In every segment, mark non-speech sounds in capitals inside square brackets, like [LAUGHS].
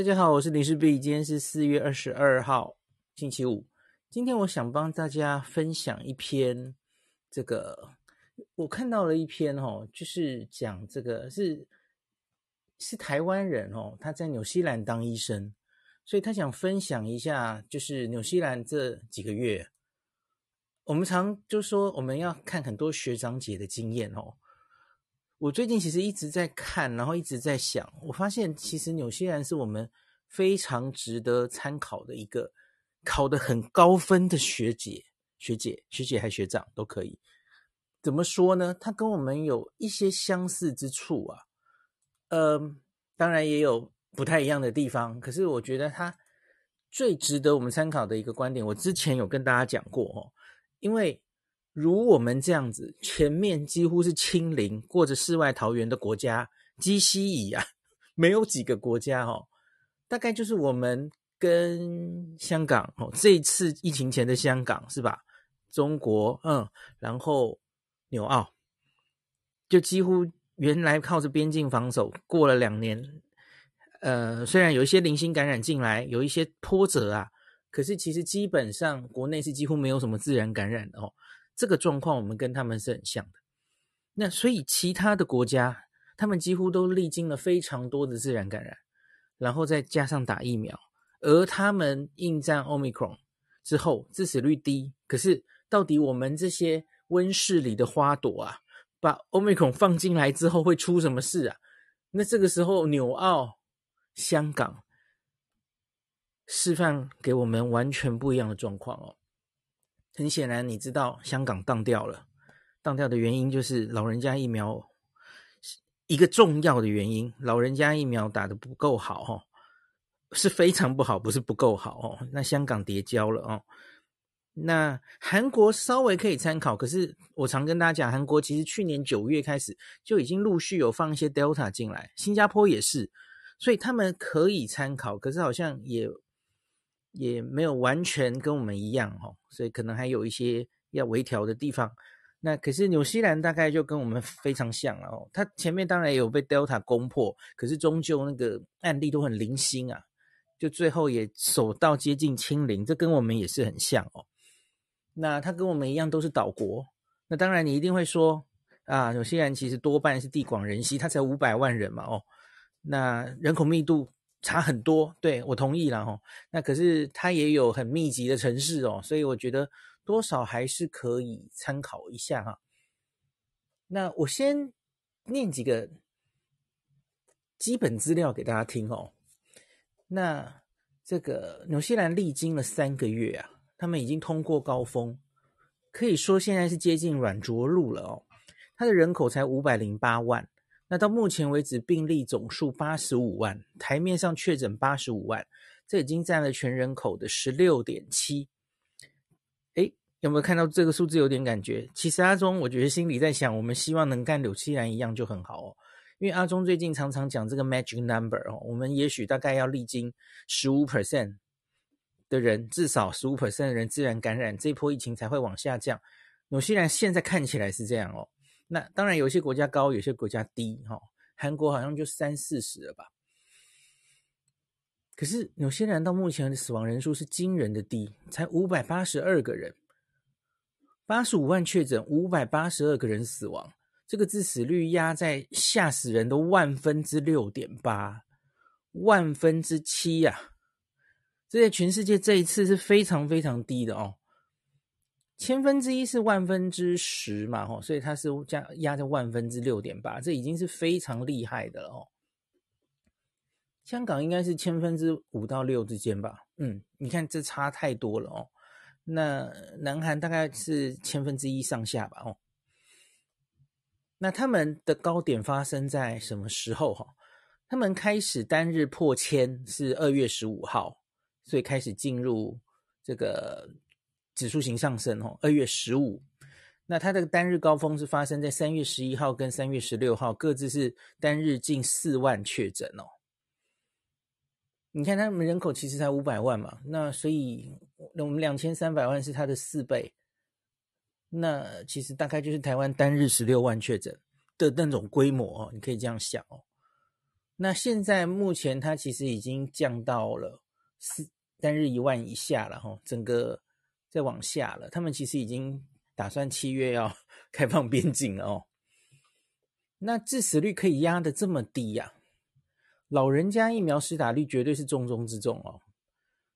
大家好，我是林氏璧，今天是四月二十二号，星期五。今天我想帮大家分享一篇，这个我看到了一篇哦，就是讲这个是是台湾人哦，他在纽西兰当医生，所以他想分享一下，就是纽西兰这几个月，我们常就说我们要看很多学长姐的经验哦。我最近其实一直在看，然后一直在想，我发现其实纽西兰是我们非常值得参考的一个考得很高分的学姐、学姐、学姐还学长都可以。怎么说呢？他跟我们有一些相似之处啊，呃，当然也有不太一样的地方。可是我觉得他最值得我们参考的一个观点，我之前有跟大家讲过哦，因为。如我们这样子，全面几乎是清零，过着世外桃源的国家，几稀矣啊，[LAUGHS] 没有几个国家哦。大概就是我们跟香港哦，这次疫情前的香港是吧？中国，嗯，然后纽澳，就几乎原来靠着边境防守，过了两年，呃，虽然有一些零星感染进来，有一些波折啊，可是其实基本上国内是几乎没有什么自然感染的哦。这个状况我们跟他们是很像的，那所以其他的国家，他们几乎都历经了非常多的自然感染，然后再加上打疫苗，而他们应战 Omicron 之后致死率低。可是到底我们这些温室里的花朵啊，把 Omicron 放进来之后会出什么事啊？那这个时候纽澳、香港示范给我们完全不一样的状况哦。很显然，你知道香港当掉了，当掉的原因就是老人家疫苗一个重要的原因，老人家疫苗打得不够好哦，是非常不好，不是不够好哦。那香港跌跤了哦。那韩国稍微可以参考，可是我常跟大家讲，韩国其实去年九月开始就已经陆续有放一些 Delta 进来，新加坡也是，所以他们可以参考，可是好像也。也没有完全跟我们一样哦，所以可能还有一些要微调的地方。那可是纽西兰大概就跟我们非常像了哦，它前面当然有被 Delta 攻破，可是终究那个案例都很零星啊，就最后也守到接近清零，这跟我们也是很像哦。那它跟我们一样都是岛国，那当然你一定会说啊，纽西兰其实多半是地广人稀，它才五百万人嘛哦，那人口密度。差很多，对，我同意了哈。那可是它也有很密集的城市哦，所以我觉得多少还是可以参考一下哈。那我先念几个基本资料给大家听哦。那这个纽西兰历经了三个月啊，他们已经通过高峰，可以说现在是接近软着陆了哦。它的人口才五百零八万。那到目前为止，病例总数八十五万，台面上确诊八十五万，这已经占了全人口的十六点七。诶，有没有看到这个数字有点感觉？其实阿中，我觉得心里在想，我们希望能跟纽西兰一样就很好哦。因为阿中最近常常讲这个 magic number 哦，我们也许大概要历经十五 percent 的人，至少十五 percent 的人自然感染，这波疫情才会往下降。纽西兰现在看起来是这样哦。那当然，有些国家高，有些国家低，哈。韩国好像就三四十了吧。可是纽西兰到目前的死亡人数是惊人的低，才五百八十二个人，八十五万确诊，五百八十二个人死亡，这个致死率压在吓死人的万分之六点八，万分之七呀、啊！这在全世界这一次是非常非常低的哦。千分之一是万分之十嘛，吼，所以它是加压在万分之六点八，这已经是非常厉害的了哦。香港应该是千分之五到六之间吧，嗯，你看这差太多了哦。那南韩大概是千分之一上下吧，哦。那他们的高点发生在什么时候？哈，他们开始单日破千是二月十五号，所以开始进入这个。指数型上升哦，二月十五，那它的单日高峰是发生在三月十一号跟三月十六号，各自是单日近四万确诊哦。你看他们人口其实才五百万嘛，那所以我们两千三百万是它的四倍，那其实大概就是台湾单日十六万确诊的那种规模哦，你可以这样想哦。那现在目前它其实已经降到了四单日一万以下了哈，整个再往下了。他们其实已经打算七月要 [LAUGHS] 开放边境了哦。那致死率可以压得这么低呀？老人家疫苗施打率绝对是重中之重哦。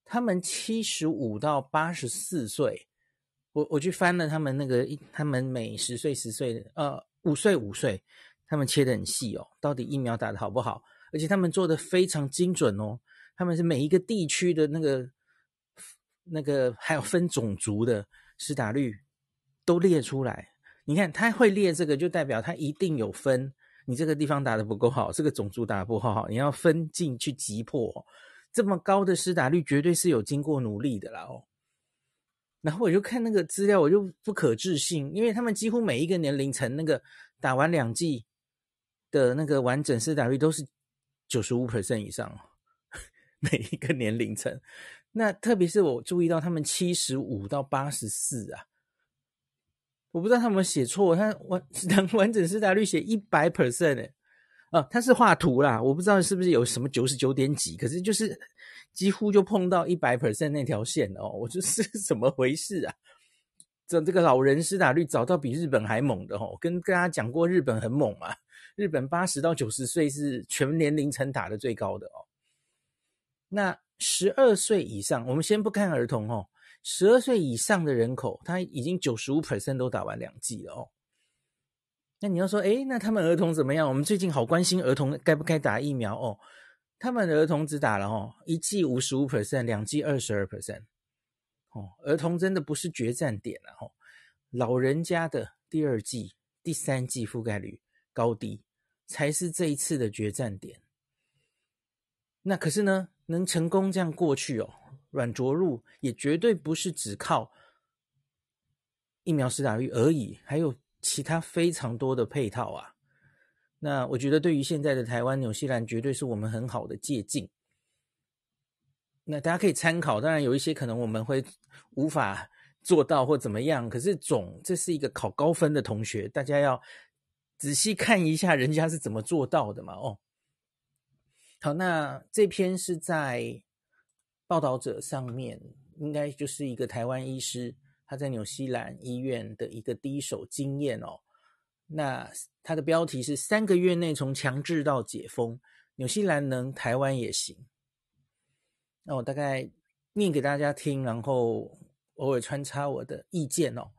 他们七十五到八十四岁，我我去翻了他们那个，他们每十岁十岁，呃，五岁五岁，他们切得很细哦，到底疫苗打得好不好？而且他们做的非常精准哦，他们是每一个地区的那个那个还有分种族的施打率都列出来。你看他会列这个，就代表他一定有分。你这个地方打得不够好，这个种族打得不好，你要分进去击破。这么高的施打率，绝对是有经过努力的啦哦。然后我就看那个资料，我就不可置信，因为他们几乎每一个年龄层那个打完两剂的那个完整施打率都是九十五 percent 以上，[LAUGHS] 每一个年龄层。那特别是我注意到他们七十五到八十四啊，我不知道他们写错，他完 [LAUGHS] 完整施打率写一百 percent 哎。啊，他是画图啦，我不知道是不是有什么九十九点几，可是就是几乎就碰到一百 percent 那条线哦，我就是 [LAUGHS] 怎么回事啊？这这个老人施打率找到比日本还猛的哦，跟大家讲过日本很猛嘛，日本八十到九十岁是全年龄层打的最高的哦。那十二岁以上，我们先不看儿童哦，十二岁以上的人口，他已经九十五 percent 都打完两剂了哦。那你要说，诶，那他们儿童怎么样？我们最近好关心儿童该不该打疫苗哦。他们的儿童只打了哦，一剂五十五 percent，两剂二十二 percent。哦，儿童真的不是决战点了哦。老人家的第二剂、第三剂覆盖率高低才是这一次的决战点。那可是呢，能成功这样过去哦，软着陆也绝对不是只靠疫苗施打率而已，还有。其他非常多的配套啊，那我觉得对于现在的台湾、纽西兰，绝对是我们很好的借鉴。那大家可以参考，当然有一些可能我们会无法做到或怎么样，可是总这是一个考高分的同学，大家要仔细看一下人家是怎么做到的嘛。哦，好，那这篇是在报道者上面，应该就是一个台湾医师。他在纽西兰医院的一个第一手经验哦，那他的标题是三个月内从强制到解封，纽西兰能，台湾也行。那我大概念给大家听，然后偶尔穿插我的意见哦。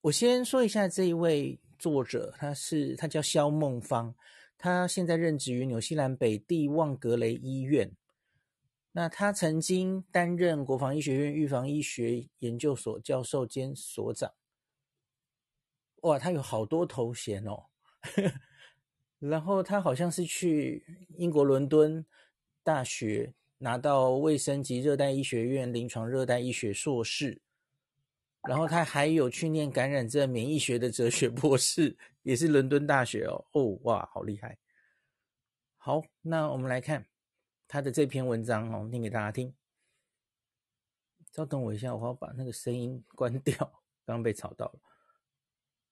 我先说一下这一位作者，他是他叫萧孟芳，他现在任职于纽西兰北地旺格雷医院。那他曾经担任国防医学院预防医学研究所教授兼所长，哇，他有好多头衔哦。[LAUGHS] 然后他好像是去英国伦敦大学拿到卫生及热带医学院临床热带医学硕士，然后他还有去念感染症免疫学的哲学博士，也是伦敦大学哦。哦，哇，好厉害。好，那我们来看。他的这篇文章哦，念给大家听。稍等我一下，我要把那个声音关掉，[LAUGHS] 刚被吵到了。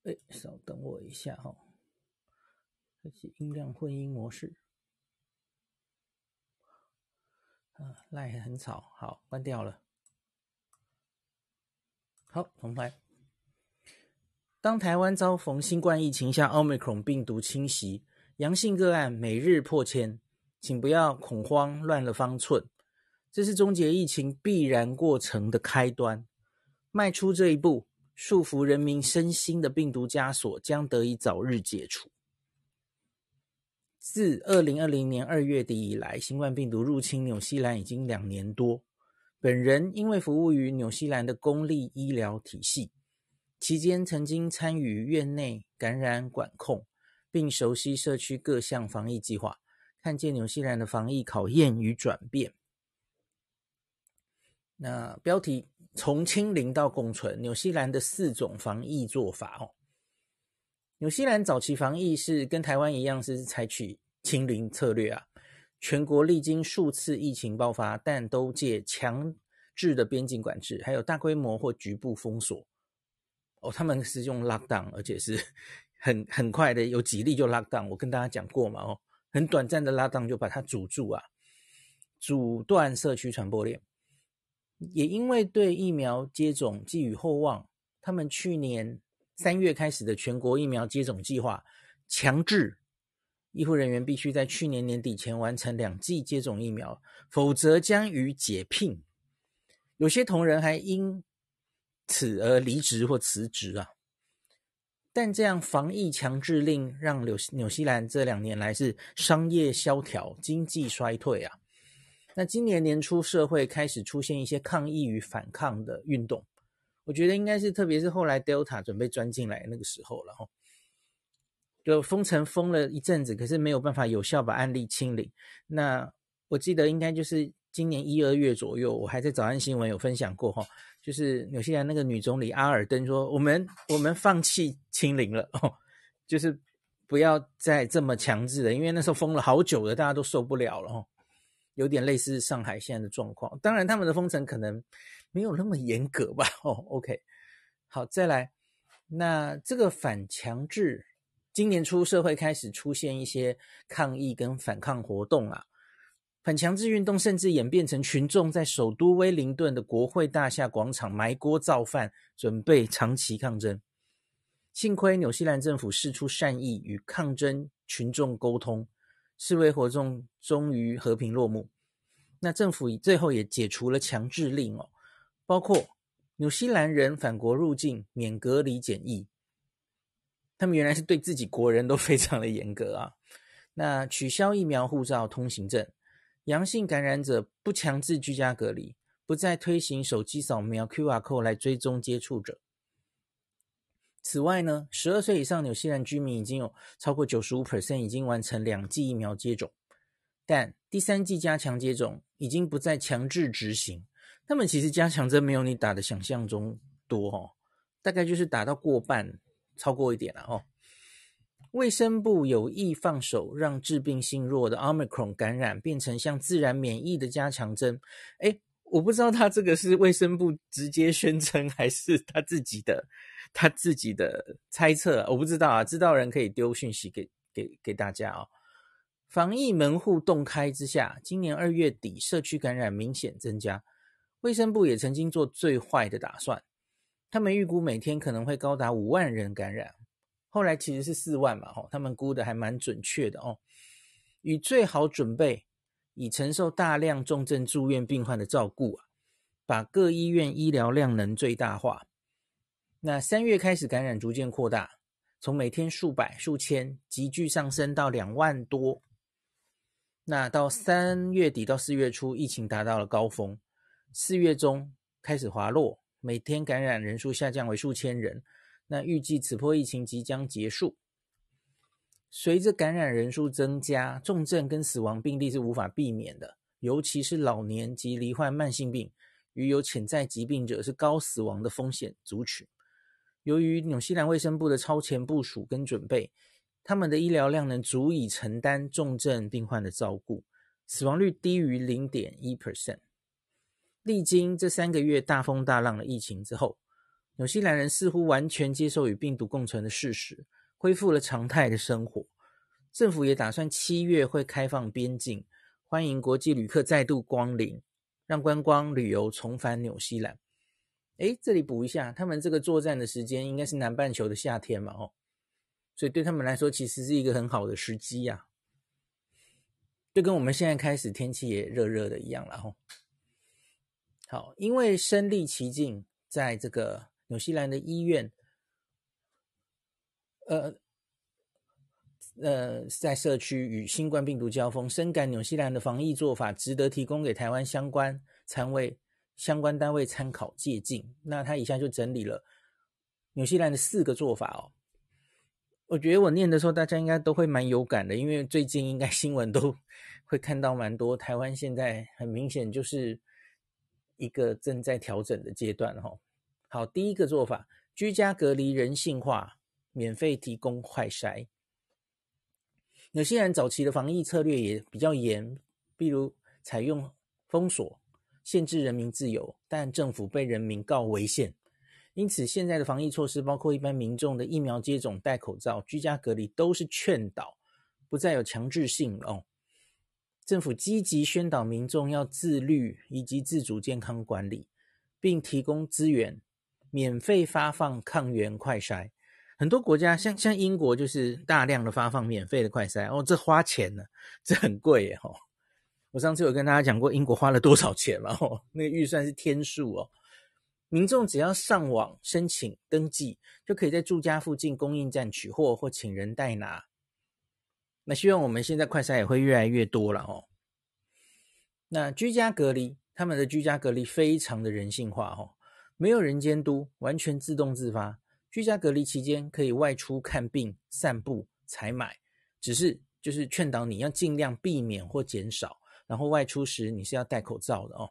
哎，稍等我一下哈，开启音量混音模式。嗯啊，赖很吵，好，关掉了。好，重来。当台湾遭逢新冠疫情下奥密克戎病毒侵袭，阳性个案每日破千。请不要恐慌，乱了方寸。这是终结疫情必然过程的开端。迈出这一步，束缚人民身心的病毒枷锁将得以早日解除。自二零二零年二月底以来，新冠病毒入侵纽西兰已经两年多。本人因为服务于纽西兰的公立医疗体系，期间曾经参与院内感染管控，并熟悉社区各项防疫计划。看见纽西兰的防疫考验与转变。那标题从清零到共存，纽西兰的四种防疫做法哦。纽西兰早期防疫是跟台湾一样，是采取清零策略啊。全国历经数次疫情爆发，但都借强制的边境管制，还有大规模或局部封锁。哦，他们是用 lockdown，而且是 [LAUGHS] 很很快的，有几例就 lockdown。我跟大家讲过嘛，哦。很短暂的拉档就把它阻住啊，阻断社区传播链。也因为对疫苗接种寄予厚望，他们去年三月开始的全国疫苗接种计划，强制医护人员必须在去年年底前完成两剂接种疫苗，否则将予解聘。有些同仁还因此而离职或辞职啊。但这样防疫强制令让纽纽西兰这两年来是商业萧条、经济衰退啊。那今年年初社会开始出现一些抗议与反抗的运动，我觉得应该是特别是后来 Delta 准备钻进来那个时候了哈。就封城封了一阵子，可是没有办法有效把案例清零。那我记得应该就是今年一二月左右，我还在早安新闻有分享过哈。就是纽西兰那个女总理阿尔登说：“我们我们放弃清零了哦，就是不要再这么强制了，因为那时候封了好久了，大家都受不了了哦，有点类似上海现在的状况。当然，他们的封城可能没有那么严格吧。哦，OK，好，再来，那这个反强制，今年初社会开始出现一些抗议跟反抗活动啊。”反强制运动甚至演变成群众在首都威灵顿的国会大厦广场埋锅造饭，准备长期抗争。幸亏纽西兰政府释出善意与抗争群众沟通，示威活动终于和平落幕。那政府最后也解除了强制令哦，包括纽西兰人返国入境免隔离检疫，他们原来是对自己国人都非常的严格啊。那取消疫苗护照通行证。阳性感染者不强制居家隔离，不再推行手机扫描 QR code 来追踪接触者。此外呢，十二岁以上纽西兰居民已经有超过九十五 percent 已经完成两剂疫苗接种，但第三剂加强接种已经不再强制执行。他们其实加强针没有你打的想象中多哦，大概就是打到过半，超过一点了哦。卫生部有意放手，让致病性弱的 Omicron 感染变成像自然免疫的加强针。诶，我不知道他这个是卫生部直接宣称，还是他自己的他自己的猜测，我不知道啊。知道人可以丢讯息给给给大家、哦。防疫门户洞开之下，今年二月底社区感染明显增加。卫生部也曾经做最坏的打算，他们预估每天可能会高达五万人感染。后来其实是四万嘛，吼，他们估的还蛮准确的哦。以最好准备，以承受大量重症住院病患的照顾啊，把各医院医疗量能最大化。那三月开始感染逐渐扩大，从每天数百、数千急剧上升到两万多。那到三月底到四月初，疫情达到了高峰，四月中开始滑落，每天感染人数下降为数千人。那预计此波疫情即将结束。随着感染人数增加，重症跟死亡病例是无法避免的，尤其是老年及罹患慢性病与有潜在疾病者是高死亡的风险族群。由于纽西兰卫生部的超前部署跟准备，他们的医疗量能足以承担重症病患的照顾，死亡率低于零点一 percent。历经这三个月大风大浪的疫情之后，纽西兰人似乎完全接受与病毒共存的事实，恢复了常态的生活。政府也打算七月会开放边境，欢迎国际旅客再度光临，让观光旅游重返纽西兰。诶，这里补一下，他们这个作战的时间应该是南半球的夏天嘛？哦，所以对他们来说，其实是一个很好的时机呀。就跟我们现在开始天气也热热的一样了。吼，好，因为身历其境，在这个。纽西兰的医院，呃呃，在社区与新冠病毒交锋，深感纽西兰的防疫做法值得提供给台湾相关单位、相关单位参考借鉴。那他以下就整理了纽西兰的四个做法哦。我觉得我念的时候，大家应该都会蛮有感的，因为最近应该新闻都 [LAUGHS] 会看到蛮多。台湾现在很明显就是一个正在调整的阶段，哈。好，第一个做法，居家隔离人性化，免费提供快筛。有些人早期的防疫策略也比较严，比如采用封锁、限制人民自由，但政府被人民告违宪。因此，现在的防疫措施包括一般民众的疫苗接种、戴口罩、居家隔离，都是劝导，不再有强制性哦。政府积极宣导民众要自律以及自主健康管理，并提供资源，免费发放抗原快筛。很多国家像像英国就是大量的发放免费的快筛哦，这花钱呢，这很贵哦。我上次有跟大家讲过英国花了多少钱嘛？哦，那个预算是天数哦。民众只要上网申请登记，就可以在住家附近供应站取货或请人代拿。那希望我们现在快筛也会越来越多了哦。那居家隔离，他们的居家隔离非常的人性化哦，没有人监督，完全自动自发。居家隔离期间可以外出看病、散步、采买，只是就是劝导你要尽量避免或减少，然后外出时你是要戴口罩的哦。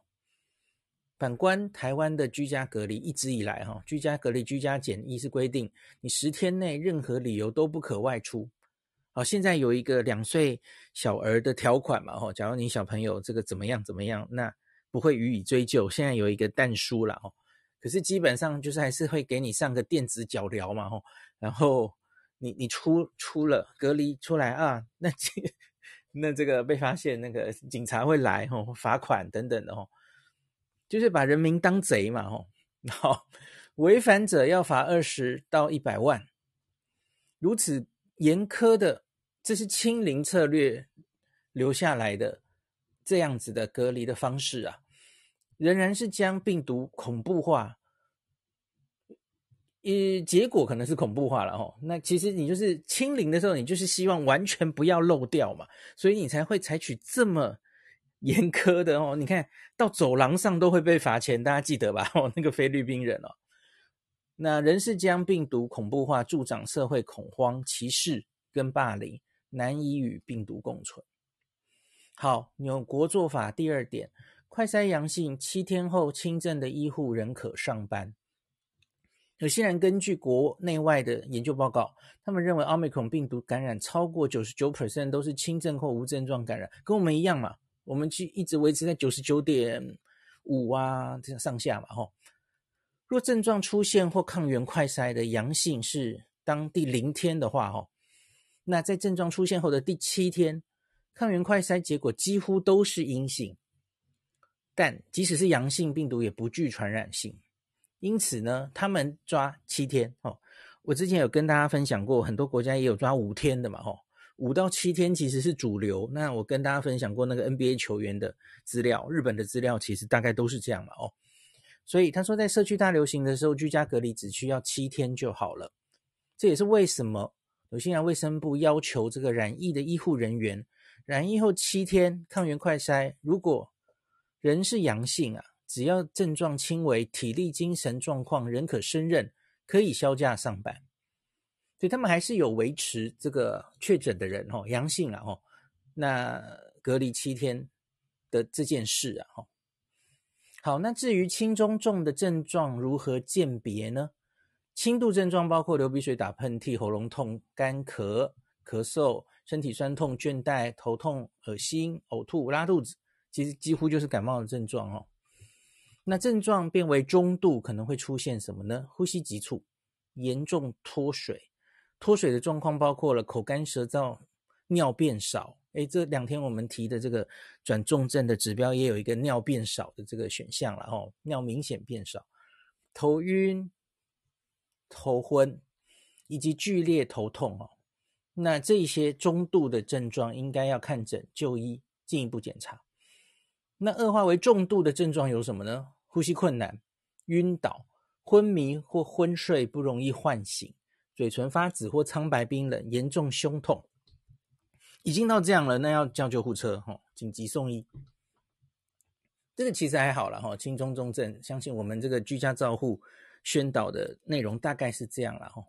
反观台湾的居家隔离，一直以来哈，居家隔离、居家检疫是规定你十天内任何理由都不可外出。好，现在有一个两岁小儿的条款嘛，哦，假如你小朋友这个怎么样怎么样，那不会予以追究。现在有一个但书了哦，可是基本上就是还是会给你上个电子脚镣嘛，哦，然后你你出出了隔离出来啊，那那这个被发现，那个警察会来哦，罚款等等的哈。就是把人民当贼嘛，吼，好，违反者要罚二十到一百万，如此严苛的，这是清零策略留下来的这样子的隔离的方式啊，仍然是将病毒恐怖化，呃，结果可能是恐怖化了哦。那其实你就是清零的时候，你就是希望完全不要漏掉嘛，所以你才会采取这么。[LAUGHS] 严苛的哦，你看到走廊上都会被罚钱，大家记得吧？哦，那个菲律宾人哦，那人是将病毒恐怖化，助长社会恐慌、歧视跟霸凌，难以与病毒共存。好，纽国做法第二点，快筛阳性七天后轻症的医护仍可上班。有些人根据国内外的研究报告，他们认为奥密克戎病毒感染超过九十九 percent 都是轻症或无症状感染，跟我们一样嘛。我们去一直维持在九十九点五啊，这样上下嘛，吼。若症状出现或抗原快筛的阳性是当第零天的话，吼，那在症状出现后的第七天，抗原快筛结果几乎都是阴性。但即使是阳性，病毒也不具传染性，因此呢，他们抓七天，哦，我之前有跟大家分享过，很多国家也有抓五天的嘛，吼。五到七天其实是主流。那我跟大家分享过那个 NBA 球员的资料，日本的资料其实大概都是这样嘛哦。所以他说，在社区大流行的时候，居家隔离只需要七天就好了。这也是为什么纽西兰卫生部要求这个染疫的医护人员，染疫后七天抗原快筛，如果人是阳性啊，只要症状轻微，体力精神状况仍可胜任，可以休假上班。所以他们还是有维持这个确诊的人哦，阳性了哦，那隔离七天的这件事啊，哈，好，那至于轻中重的症状如何鉴别呢？轻度症状包括流鼻水、打喷嚏、喉咙痛、干咳、咳嗽、身体酸痛、倦怠、头痛、恶心、呕吐、拉肚子，其实几乎就是感冒的症状哦。那症状变为中度，可能会出现什么呢？呼吸急促、严重脱水。脱水的状况包括了口干舌燥、尿变少。诶，这两天我们提的这个转重症的指标也有一个尿变少的这个选项了哦，尿明显变少，头晕、头昏以及剧烈头痛哦。那这些中度的症状应该要看诊就医，进一步检查。那恶化为重度的症状有什么呢？呼吸困难、晕倒、昏迷或昏睡不容易唤醒。嘴唇发紫或苍白冰冷，严重胸痛，已经到这样了，那要叫救护车哈，紧急送医。这个其实还好了哈，轻中重症，相信我们这个居家照护宣导的内容大概是这样了哈。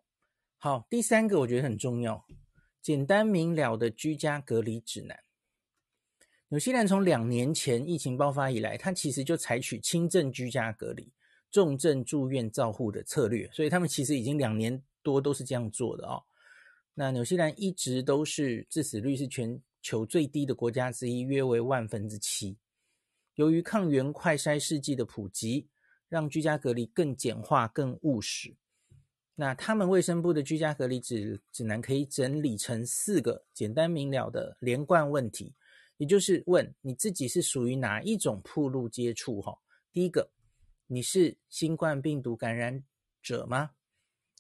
好，第三个我觉得很重要，简单明了的居家隔离指南。纽西兰从两年前疫情爆发以来，它其实就采取轻症居家隔离、重症住院照护的策略，所以他们其实已经两年。多都是这样做的哦。那纽西兰一直都是致死率是全球最低的国家之一，约为万分之七。由于抗原快筛试剂的普及，让居家隔离更简化、更务实。那他们卫生部的居家隔离指指南可以整理成四个简单明了的连贯问题，也就是问你自己是属于哪一种暴露接触哈。第一个，你是新冠病毒感染者吗？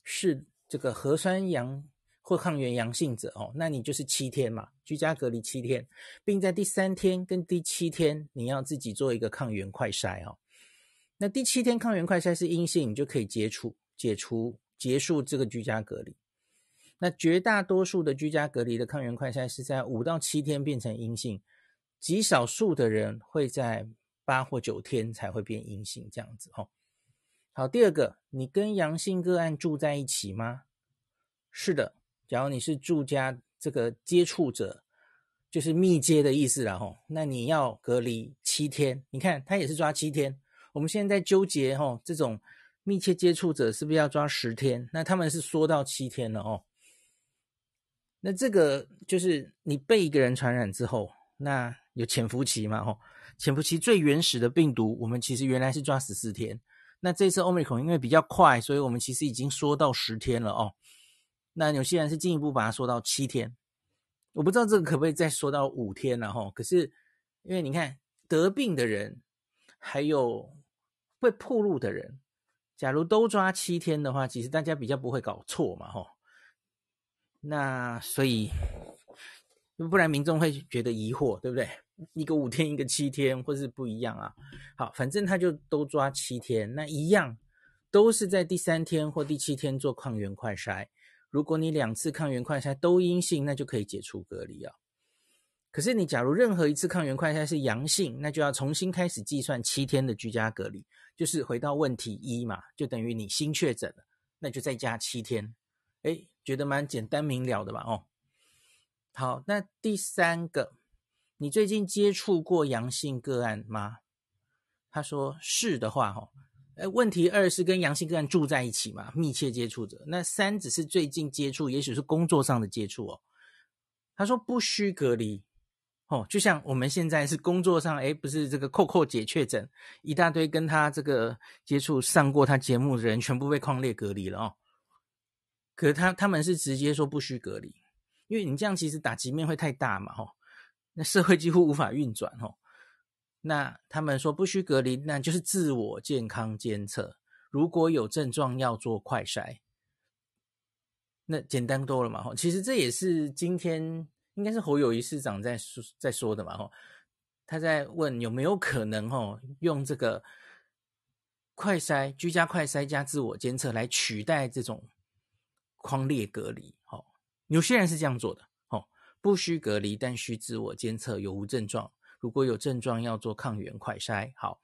是这个核酸阳或抗原阳性者哦，那你就是七天嘛，居家隔离七天，并在第三天跟第七天你要自己做一个抗原快筛哦。那第七天抗原快筛是阴性，你就可以解除解除。结束这个居家隔离，那绝大多数的居家隔离的抗原快筛是在五到七天变成阴性，极少数的人会在八或九天才会变阴性，这样子哦。好，第二个，你跟阳性个案住在一起吗？是的，假如你是住家这个接触者，就是密接的意思了吼，那你要隔离七天。你看他也是抓七天，我们现在在纠结吼这种。密切接触者是不是要抓十天？那他们是缩到七天了哦。那这个就是你被一个人传染之后，那有潜伏期嘛？吼，潜伏期最原始的病毒，我们其实原来是抓十四天。那这次 Omicron 因为比较快，所以我们其实已经缩到十天了哦。那有些人是进一步把它缩到七天，我不知道这个可不可以再缩到五天了哈。可是因为你看得病的人，还有会暴露的人。假如都抓七天的话，其实大家比较不会搞错嘛，哈。那所以，不然民众会觉得疑惑，对不对？一个五天，一个七天，或是不一样啊？好，反正他就都抓七天，那一样都是在第三天或第七天做抗原快筛。如果你两次抗原快筛都阴性，那就可以解除隔离啊。可是你假如任何一次抗原快筛是阳性，那就要重新开始计算七天的居家隔离，就是回到问题一嘛，就等于你新确诊了，那就再加七天。诶，觉得蛮简单明了的吧？哦，好，那第三个，你最近接触过阳性个案吗？他说是的话，哦，哎，问题二是跟阳性个案住在一起嘛，密切接触者。那三只是最近接触，也许是工作上的接触哦。他说不需隔离。哦，就像我们现在是工作上，诶，不是这个扣扣姐确诊，一大堆跟他这个接触上过他节目的人，全部被框列隔离了哦。可是他他们是直接说不需隔离，因为你这样其实打击面会太大嘛，吼，那社会几乎无法运转，吼。那他们说不需隔离，那就是自我健康监测，如果有症状要做快筛，那简单多了嘛，吼。其实这也是今天。应该是侯友谊市长在说在说的嘛，吼，他在问有没有可能，吼，用这个快筛、居家快筛加自我监测来取代这种框列隔离，吼，有些人是这样做的，吼，不需隔离，但需自我监测有无症状，如果有症状要做抗原快筛，好，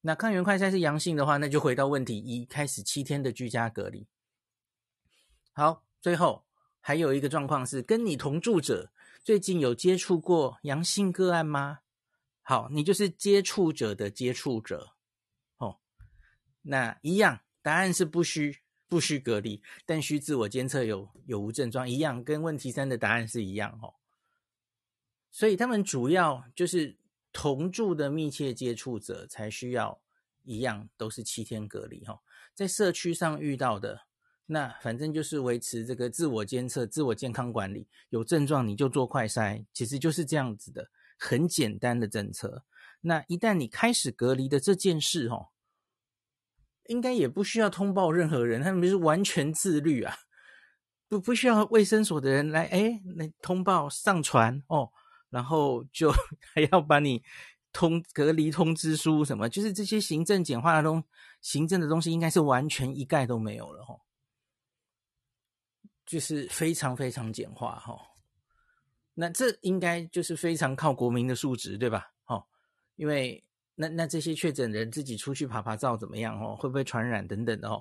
那抗原快筛是阳性的话，那就回到问题一，开始七天的居家隔离，好，最后。还有一个状况是，跟你同住者最近有接触过阳性个案吗？好，你就是接触者的接触者，哦，那一样，答案是不需不需隔离，但需自我监测有有无症状，一样，跟问题三的答案是一样哦。所以他们主要就是同住的密切接触者才需要一样，都是七天隔离哦，在社区上遇到的。那反正就是维持这个自我监测、自我健康管理，有症状你就做快筛，其实就是这样子的，很简单的政策。那一旦你开始隔离的这件事，哦，应该也不需要通报任何人，他们是完全自律啊，不不需要卫生所的人来，哎，来通报上传哦，然后就 [LAUGHS] 还要把你通隔离通知书什么，就是这些行政简化的东行政的东西，应该是完全一概都没有了，哦。就是非常非常简化哈，那这应该就是非常靠国民的素质，对吧？哦，因为那那这些确诊人自己出去爬爬照怎么样哦？会不会传染等等的哦？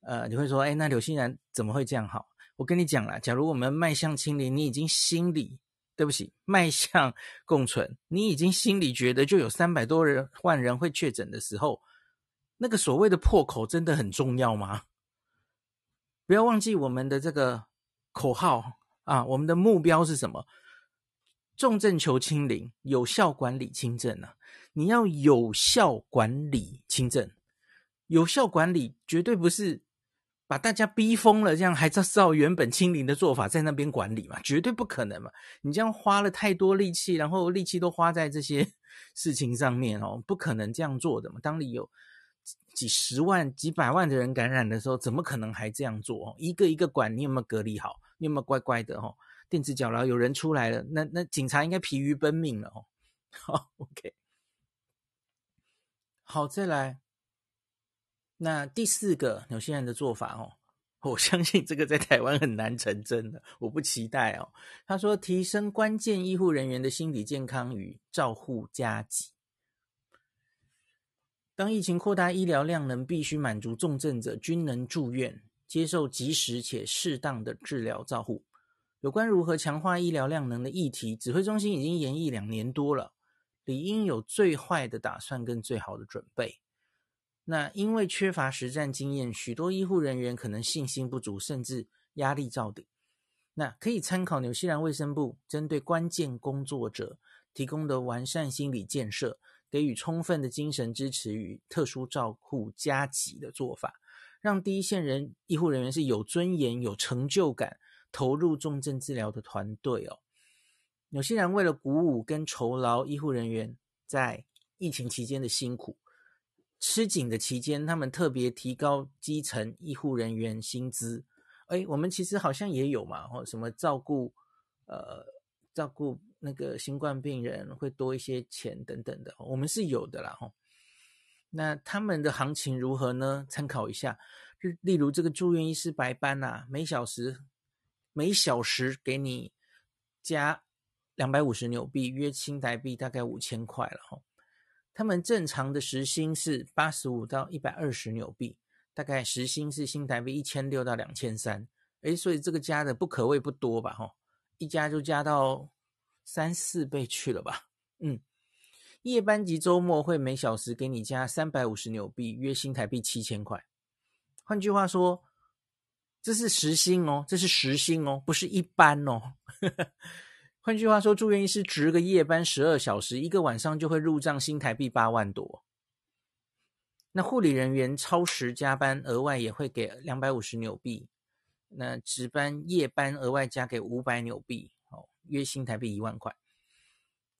呃，你会说，哎，那刘欣然怎么会这样好？我跟你讲啦，假如我们迈向清零，你已经心里对不起，迈向共存，你已经心里觉得就有三百多人万人会确诊的时候，那个所谓的破口真的很重要吗？不要忘记我们的这个口号啊！我们的目标是什么？重症求清零，有效管理轻症啊！你要有效管理轻症，有效管理绝对不是把大家逼疯了，这样还照照原本清零的做法在那边管理嘛？绝对不可能嘛！你这样花了太多力气，然后力气都花在这些 [LAUGHS] 事情上面哦，不可能这样做的嘛。当你有几十万、几百万的人感染的时候，怎么可能还这样做？一个一个管，你有没有隔离好？你有没有乖乖的？哦，电子脚镣有人出来了，那那警察应该疲于奔命了哦。[LAUGHS] 好，OK，好，再来。那第四个纽西兰的做法哦，我相信这个在台湾很难成真的，我不期待哦。他说，提升关键医护人员的心理健康与照护加急。当疫情扩大，医疗量能必须满足重症者均能住院，接受及时且适当的治疗照护。有关如何强化医疗量能的议题，指挥中心已经研议两年多了，理应有最坏的打算跟最好的准备。那因为缺乏实战经验，许多医护人员可能信心不足，甚至压力罩顶。那可以参考纽西兰卫生部针对关键工作者提供的完善心理建设，给予充分的精神支持与特殊照护加急的做法，让第一线人医护人员是有尊严、有成就感，投入重症治疗的团队哦。纽西兰为了鼓舞跟酬劳医护人员在疫情期间的辛苦。吃紧的期间，他们特别提高基层医护人员薪资。哎，我们其实好像也有嘛，或什么照顾，呃，照顾那个新冠病人会多一些钱等等的，我们是有的啦。吼，那他们的行情如何呢？参考一下，例如这个住院医师白班啊，每小时每小时给你加两百五十纽币，约新台币大概五千块了，吼。他们正常的时薪是八十五到一百二十纽币，大概时薪是新台币一千六到两千三。诶，所以这个加的不可谓不多吧？哈，一加就加到三四倍去了吧？嗯，夜班及周末会每小时给你加三百五十纽币，约新台币七千块。换句话说，这是时薪哦，这是时薪哦，不是一般哦。换句话说，住院医师值个夜班十二小时，一个晚上就会入账新台币八万多。那护理人员超时加班，额外也会给两百五十纽币。那值班夜班额外加给五百纽币，哦，约新台币一万块。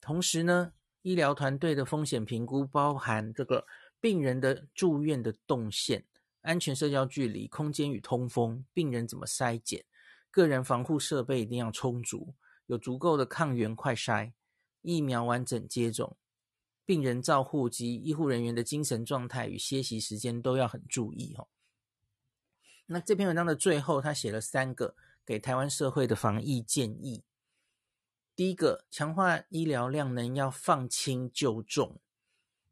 同时呢，医疗团队的风险评估包含这个病人的住院的动线、安全社交距离、空间与通风、病人怎么筛检、个人防护设备一定要充足。有足够的抗原快筛、疫苗完整接种、病人照护及医护人员的精神状态与歇息时间都要很注意哦。那这篇文章的最后，他写了三个给台湾社会的防疫建议。第一个，强化医疗量能要放轻就重，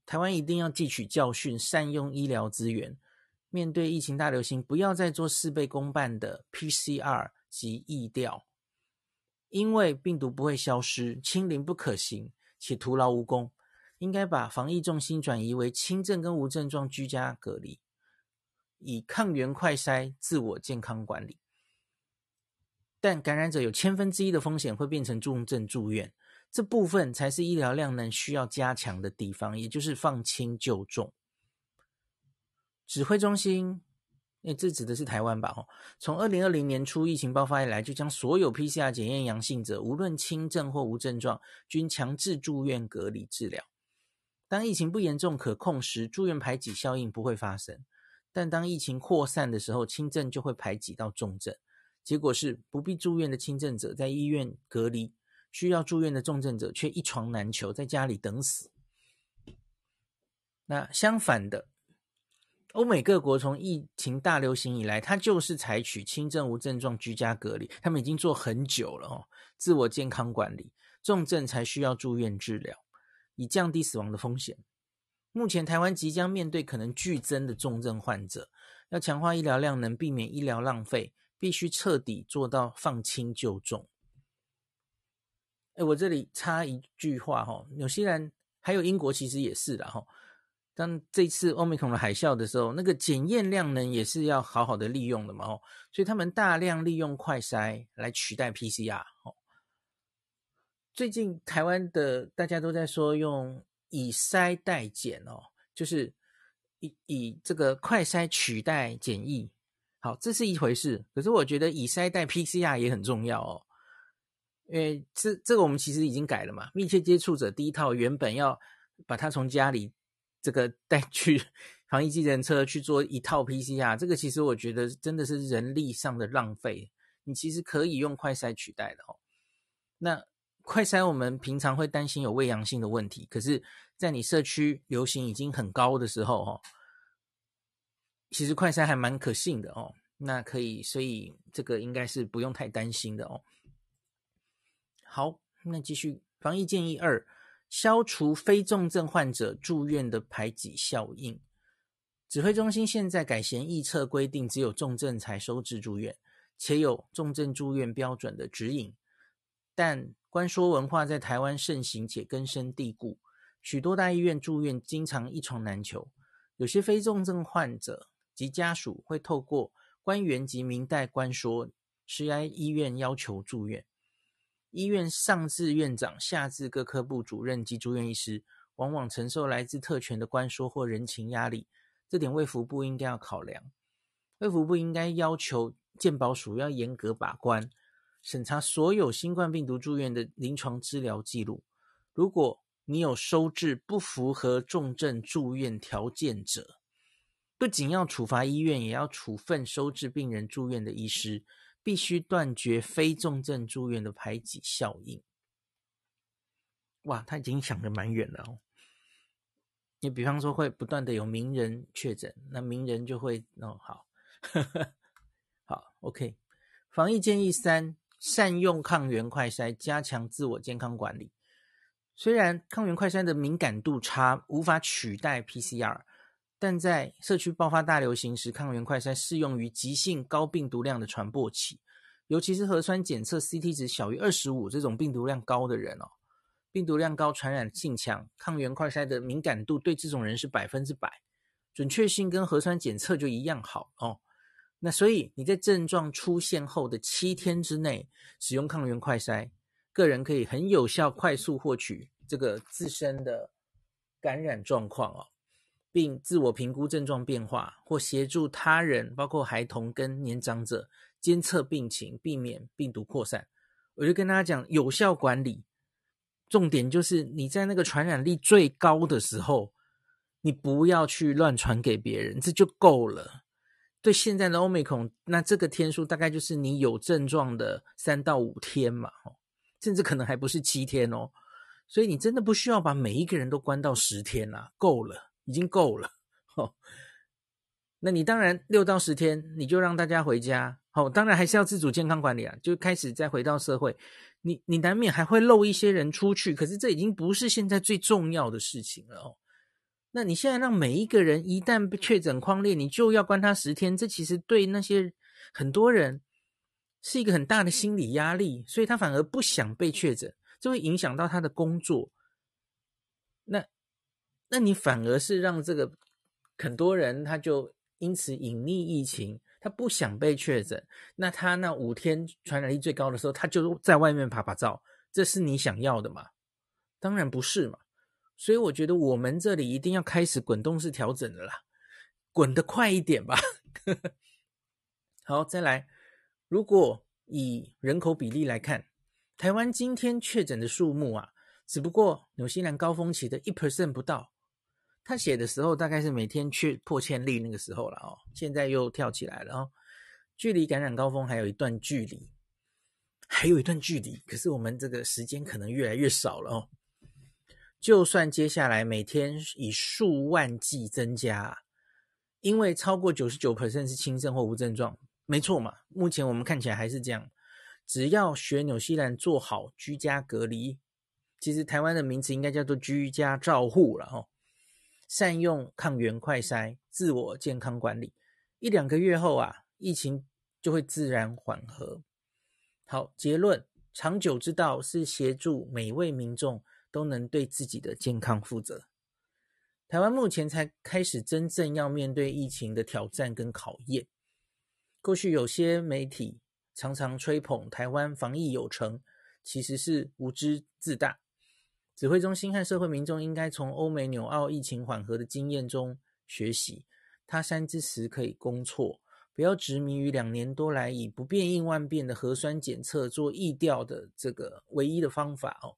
台湾一定要汲取教训，善用医疗资源，面对疫情大流行，不要再做事倍功半的 PCR 及疫调。因为病毒不会消失，清零不可行，且徒劳无功，应该把防疫重心转移为轻症跟无症状居家隔离，以抗原快筛自我健康管理。但感染者有千分之一的风险会变成重症住院，这部分才是医疗量能需要加强的地方，也就是放轻就重。指挥中心。因为这指的是台湾吧？哦，从二零二零年初疫情爆发以来，就将所有 PCR 检验阳性者，无论轻症或无症状，均强制住院隔离治疗。当疫情不严重可控时，住院排挤效应不会发生；但当疫情扩散的时候，轻症就会排挤到重症。结果是不必住院的轻症者在医院隔离，需要住院的重症者却一床难求，在家里等死。那相反的。欧美各国从疫情大流行以来，它就是采取轻症无症状居家隔离，他们已经做很久了哦。自我健康管理，重症才需要住院治疗，以降低死亡的风险。目前台湾即将面对可能剧增的重症患者，要强化医疗量能，避免医疗浪费，必须彻底做到放轻就重。哎，我这里插一句话哈，纽西兰还有英国其实也是的哈。当这次欧米孔的海啸的时候，那个检验量能也是要好好的利用的嘛，哦，所以他们大量利用快筛来取代 PCR。哦，最近台湾的大家都在说用以筛代检哦，就是以以这个快筛取代检疫。好，这是一回事。可是我觉得以筛代 PCR 也很重要哦，因为这这个我们其实已经改了嘛。密切接触者第一套原本要把它从家里这个带 [LAUGHS] 去防疫计程车去做一套 PCR，这个其实我觉得真的是人力上的浪费。你其实可以用快筛取代的哦。那快筛我们平常会担心有伪阳性的问题，可是，在你社区流行已经很高的时候哦。其实快筛还蛮可信的哦，那可以，所以这个应该是不用太担心的哦。好，那继续防疫建议二：消除非重症患者住院的排挤效应。指挥中心现在改弦易辙，规定只有重症才收治住院，且有重症住院标准的指引。但官说文化在台湾盛行且根深蒂固，许多大医院住院经常一床难求，有些非重症患者。及家属会透过官员及民代官说，施压医院要求住院。医院上至院长，下至各科部主任及住院医师，往往承受来自特权的官说或人情压力。这点卫福部应该要考量。卫福部应该要求健保署要严格把关，审查所有新冠病毒住院的临床治疗记录。如果你有收治不符合重症住院条件者，不仅要处罚医院，也要处分收治病人住院的医师，必须断绝非重症住院的排挤效应。哇，他已经想的蛮远了哦。你比方说，会不断的有名人确诊，那名人就会哦，好，[LAUGHS] 好，OK。防疫建议三：善用抗原快筛，加强自我健康管理。虽然抗原快筛的敏感度差，无法取代 PCR。但在社区爆发大流行时，抗原快筛适用于急性高病毒量的传播期，尤其是核酸检测 CT 值小于二十五这种病毒量高的人哦，病毒量高、传染性强，抗原快筛的敏感度对这种人是百分之百，准确性跟核酸检测就一样好哦。那所以你在症状出现后的七天之内使用抗原快筛，个人可以很有效、快速获取这个自身的感染状况哦。并自我评估症状变化，或协助他人，包括孩童跟年长者监测病情，避免病毒扩散。我就跟大家讲，有效管理重点就是你在那个传染力最高的时候，你不要去乱传给别人，这就够了。对现在的 Omicron，那这个天数大概就是你有症状的三到五天嘛，甚至可能还不是七天哦。所以你真的不需要把每一个人都关到十天啦，够了。已经够了，哦，那你当然六到十天，你就让大家回家，哦，当然还是要自主健康管理啊，就开始再回到社会，你你难免还会漏一些人出去，可是这已经不是现在最重要的事情了哦。那你现在让每一个人一旦被确诊框列，你就要关他十天，这其实对那些很多人是一个很大的心理压力，所以他反而不想被确诊，这会影响到他的工作。那。那你反而是让这个很多人他就因此隐匿疫情，他不想被确诊。那他那五天传染力最高的时候，他就在外面趴趴照，这是你想要的吗？当然不是嘛。所以我觉得我们这里一定要开始滚动式调整的啦，滚得快一点吧。[LAUGHS] 好，再来，如果以人口比例来看，台湾今天确诊的数目啊，只不过纽西兰高峰期的一 percent 不到。他写的时候大概是每天去破千例那个时候了哦，现在又跳起来了哦，距离感染高峰还有一段距离，还有一段距离，可是我们这个时间可能越来越少了哦。就算接下来每天以数万计增加，因为超过九十九 percent 是轻症或无症状，没错嘛，目前我们看起来还是这样。只要学纽西兰做好居家隔离，其实台湾的名词应该叫做居家照护了哦。善用抗原快筛，自我健康管理，一两个月后啊，疫情就会自然缓和。好，结论，长久之道是协助每位民众都能对自己的健康负责。台湾目前才开始真正要面对疫情的挑战跟考验。过去有些媒体常常吹捧台湾防疫有成，其实是无知自大。指挥中心和社会民众应该从欧美纽澳疫情缓和的经验中学习，他山之石可以攻错，不要执迷于两年多来以不变应万变的核酸检测做疫调的这个唯一的方法哦。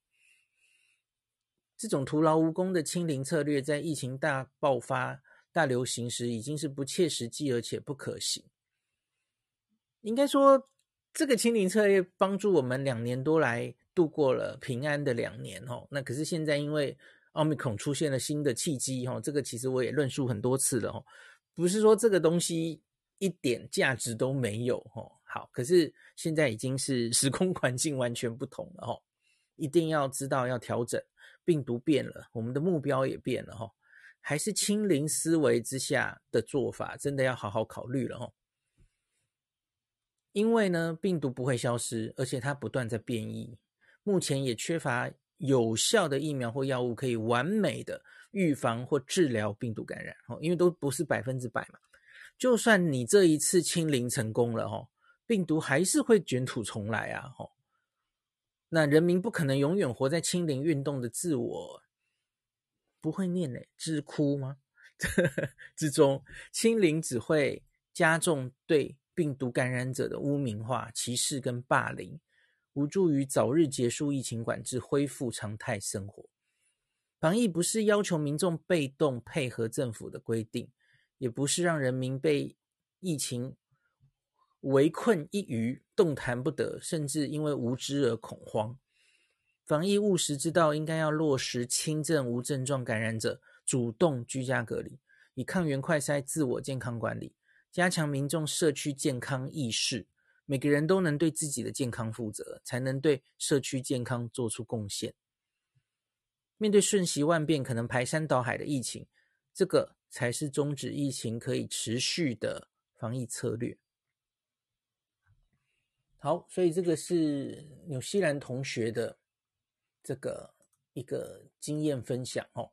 这种徒劳无功的清零策略，在疫情大爆发、大流行时，已经是不切实际而且不可行。应该说，这个清零策略帮助我们两年多来度过了平安的两年哦。那可是现在因为奥密克戎出现了新的契机哦，这个其实我也论述很多次了哦。不是说这个东西一点价值都没有哦。好，可是现在已经是时空环境完全不同了哦，一定要知道要调整。病毒变了，我们的目标也变了哈，还是清零思维之下的做法，真的要好好考虑了哈。因为呢，病毒不会消失，而且它不断在变异，目前也缺乏有效的疫苗或药物可以完美的预防或治疗病毒感染哦，因为都不是百分之百嘛。就算你这一次清零成功了哈，病毒还是会卷土重来啊哈。那人民不可能永远活在清零运动的自我不会念诶，之哭吗？[LAUGHS] 之中，清零只会加重对病毒感染者的污名化、歧视跟霸凌，无助于早日结束疫情管制，恢复常态生活。防疫不是要求民众被动配合政府的规定，也不是让人民被疫情。围困一隅，动弹不得，甚至因为无知而恐慌。防疫务实之道，应该要落实轻症无症状感染者主动居家隔离，以抗原快筛自我健康管理，加强民众社区健康意识。每个人都能对自己的健康负责，才能对社区健康做出贡献。面对瞬息万变、可能排山倒海的疫情，这个才是终止疫情可以持续的防疫策略。好，所以这个是纽西兰同学的这个一个经验分享哦。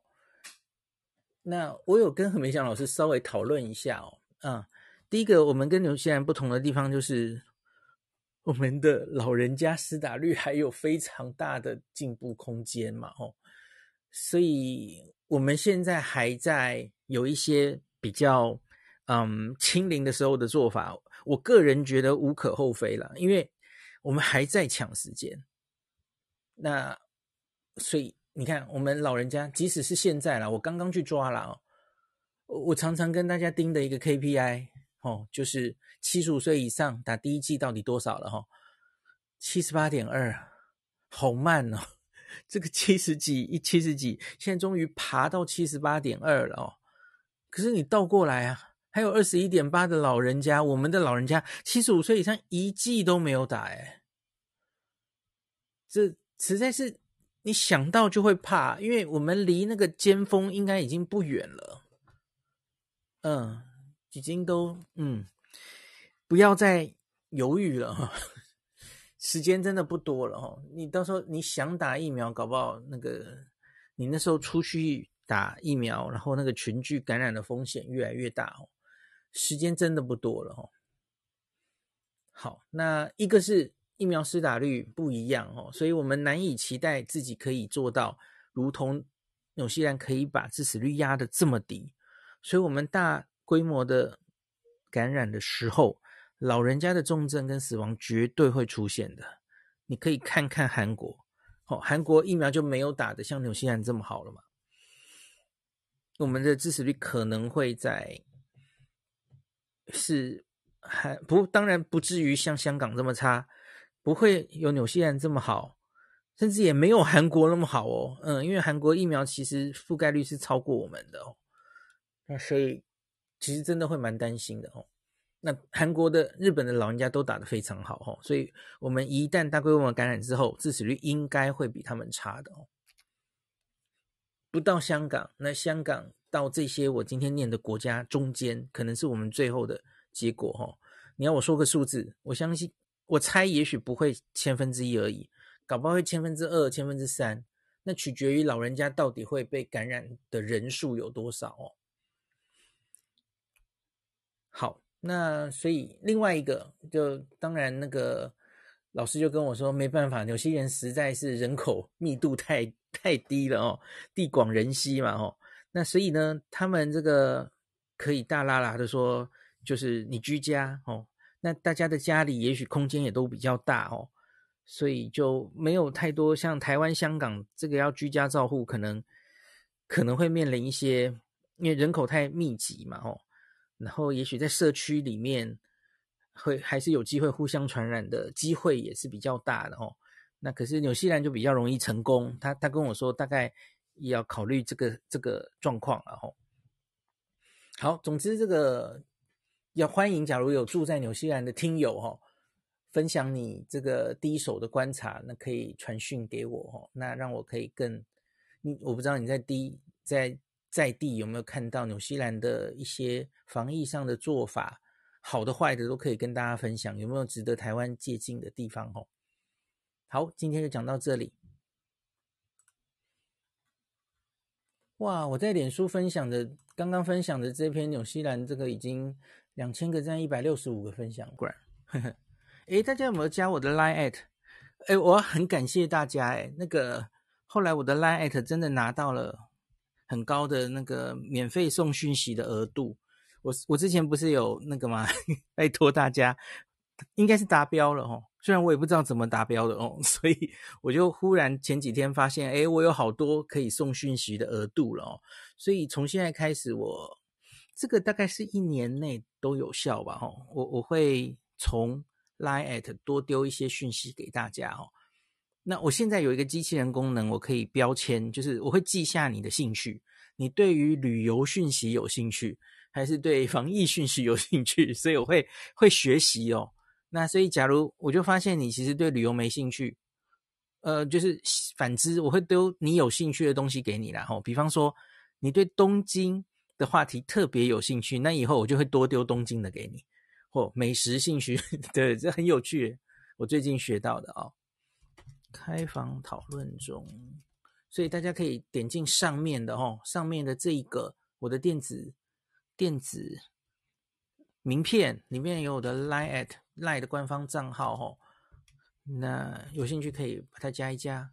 那我有跟何梅香老师稍微讨论一下哦。啊，第一个，我们跟纽西兰不同的地方就是，我们的老人家施打率还有非常大的进步空间嘛，哦，所以我们现在还在有一些比较嗯清零的时候的做法。我个人觉得无可厚非了，因为我们还在抢时间。那所以你看，我们老人家即使是现在了，我刚刚去抓了哦。我常常跟大家盯的一个 KPI 哦，就是七十五岁以上打第一剂到底多少了哈？七十八点二，好慢哦。[LAUGHS] 这个七十几一七十几，现在终于爬到七十八点二了哦。可是你倒过来啊。还有二十一点八的老人家，我们的老人家七十五岁以上一剂都没有打，哎，这实在是你想到就会怕，因为我们离那个尖峰应该已经不远了，嗯，已经都嗯，不要再犹豫了哈，[LAUGHS] 时间真的不多了哈，你到时候你想打疫苗，搞不好那个你那时候出去打疫苗，然后那个群聚感染的风险越来越大哦。时间真的不多了哦。好，那一个是疫苗施打率不一样哦，所以我们难以期待自己可以做到，如同纽西兰可以把致死率压得这么低。所以，我们大规模的感染的时候，老人家的重症跟死亡绝对会出现的。你可以看看韩国，哦，韩国疫苗就没有打的像纽西兰这么好了嘛。我们的致死率可能会在。是还不当然不至于像香港这么差，不会有纽西兰这么好，甚至也没有韩国那么好哦。嗯，因为韩国疫苗其实覆盖率是超过我们的哦，那所以其实真的会蛮担心的哦。那韩国的、日本的老人家都打得非常好哦，所以我们一旦大规模感染之后，致死率应该会比他们差的哦。不到香港，那香港。到这些我今天念的国家中间，可能是我们最后的结果哈。你要我说个数字，我相信我猜也许不会千分之一而已，搞不好会千分之二、千分之三。那取决于老人家到底会被感染的人数有多少哦。好，那所以另外一个就当然那个老师就跟我说，没办法，有些人实在是人口 [LAUGHS] 密度太太低了哦，地广人稀嘛哦。那所以呢，他们这个可以大拉拉的说，就是你居家哦，那大家的家里也许空间也都比较大哦，所以就没有太多像台湾、香港这个要居家照护，可能可能会面临一些，因为人口太密集嘛哦，然后也许在社区里面会还是有机会互相传染的机会也是比较大的哦。那可是纽西兰就比较容易成功，他他跟我说大概也要考虑这个这个状况了吼。好，总之这个要欢迎，假如有住在纽西兰的听友哈，分享你这个第一手的观察，那可以传讯给我哈，那让我可以更，你我不知道你在第在在地有没有看到纽西兰的一些防疫上的做法，好的坏的都可以跟大家分享，有没有值得台湾借鉴的地方吼？好，今天就讲到这里。哇，我在脸书分享的，刚刚分享的这篇纽西兰这个已经两千个赞，一百六十五个分享，果然，呵呵。诶，大家有没有加我的 Line at？诶，我很感谢大家，诶，那个后来我的 Line at 真的拿到了很高的那个免费送讯息的额度。我我之前不是有那个吗？拜托大家，应该是达标了哦。虽然我也不知道怎么达标的哦，[LAUGHS] 所以我就忽然前几天发现，诶，我有好多可以送讯息的额度了哦。所以从现在开始我，我这个大概是一年内都有效吧？哦，我我会从 Line at 多丢一些讯息给大家哦。那我现在有一个机器人功能，我可以标签，就是我会记下你的兴趣，你对于旅游讯息有兴趣，还是对防疫讯息有兴趣？[LAUGHS] 所以我会会学习哦。那所以，假如我就发现你其实对旅游没兴趣，呃，就是反之，我会丢你有兴趣的东西给你啦。吼，比方说你对东京的话题特别有兴趣，那以后我就会多丢东京的给你。或美食兴趣，[LAUGHS] 对，这很有趣，我最近学到的哦。开房讨论中，所以大家可以点进上面的哦，上面的这一个我的电子电子名片里面有我的 Line at。lie 的官方账号哦，那有兴趣可以把它加一加。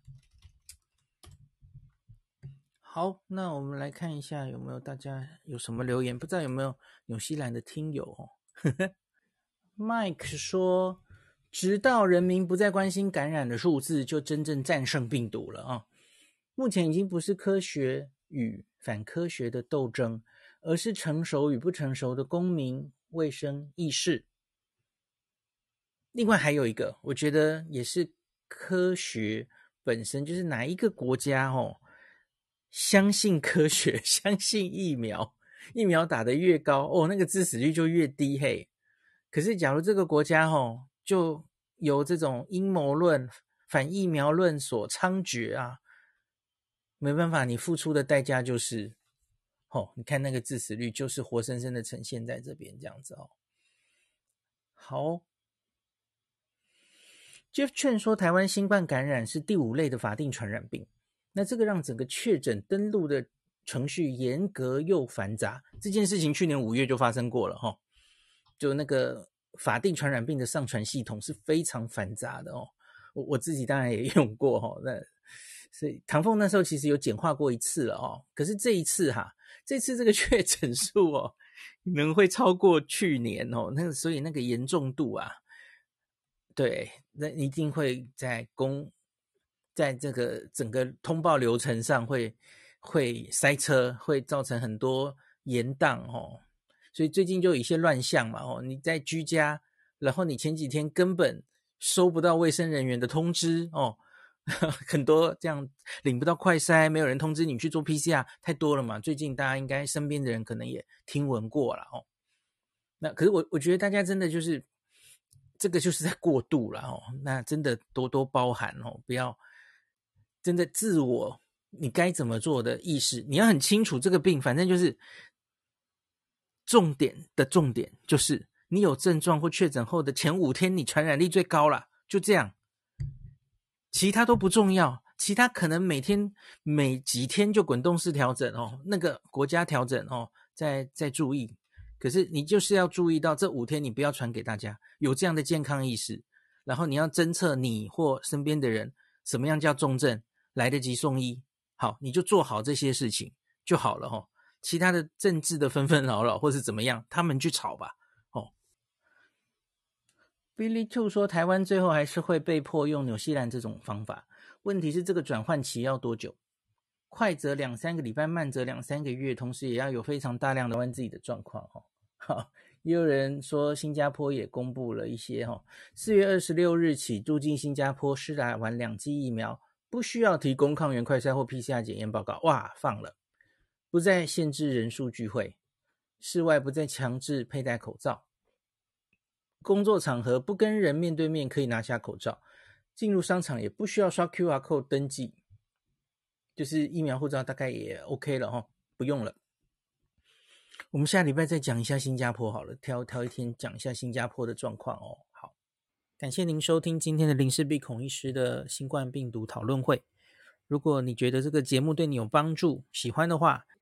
好，那我们来看一下有没有大家有什么留言，不知道有没有纽西兰的听友哦。[LAUGHS] Mike 说，直到人民不再关心感染的数字，就真正战胜病毒了啊！目前已经不是科学与反科学的斗争，而是成熟与不成熟的公民卫生意识。另外还有一个，我觉得也是科学本身，就是哪一个国家哦，相信科学，[LAUGHS] 相信疫苗，疫苗打得越高哦，那个致死率就越低嘿。可是假如这个国家哦，就由这种阴谋论、反疫苗论所猖獗啊，没办法，你付出的代价就是，哦，你看那个致死率就是活生生的呈现在这边这样子哦。好。Jeff 劝说台湾新冠感染是第五类的法定传染病，那这个让整个确诊登录的程序严格又繁杂。这件事情去年五月就发生过了哈，就那个法定传染病的上传系统是非常繁杂的哦。我我自己当然也 [LAUGHS] 用过哈，那所以唐凤那时候其实有简化过一次了哦。可是这一次哈，这次这个 [LAUGHS] 确诊数哦，可能会超过去年哦。那所以那个严重度啊。对，那一定会在公，在这个整个通报流程上会会塞车，会造成很多延宕哦。所以最近就有一些乱象嘛哦，你在居家，然后你前几天根本收不到卫生人员的通知哦，[LAUGHS] 很多这样领不到快筛，没有人通知你去做 PCR，太多了嘛。最近大家应该身边的人可能也听闻过了哦。那可是我我觉得大家真的就是。这个就是在过度了哦，那真的多多包涵哦，不要真的自我，你该怎么做的意识，你要很清楚这个病，反正就是重点的重点就是你有症状或确诊后的前五天，你传染力最高了，就这样，其他都不重要，其他可能每天每几天就滚动式调整哦，那个国家调整哦，再再注意。可是你就是要注意到这五天，你不要传给大家有这样的健康意识，然后你要侦测你或身边的人什么样叫重症，来得及送医，好，你就做好这些事情就好了哈。其他的政治的纷纷扰扰或是怎么样，他们去吵吧，哦 Billy Two 说，台湾最后还是会被迫用纽西兰这种方法。问题是这个转换期要多久？快则两三个礼拜，慢则两三个月，同时也要有非常大量的问自己的状况。哈，好，也有人说新加坡也公布了一些哈，四月二十六日起入境新加坡施打完两剂疫苗，不需要提供抗原快筛或 PCR 检验报告。哇，放了，不再限制人数聚会，室外不再强制佩戴口罩。工作场合不跟人面对面，可以拿下口罩。进入商场也不需要刷 QR code 登记，就是疫苗护照大概也 OK 了哈，不用了。我们下礼拜再讲一下新加坡好了，挑挑一天讲一下新加坡的状况哦。好，感谢您收听今天的林氏璧孔医师的新冠病毒讨论会。如果你觉得这个节目对你有帮助，喜欢的话，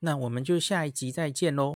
那我们就下一集再见喽。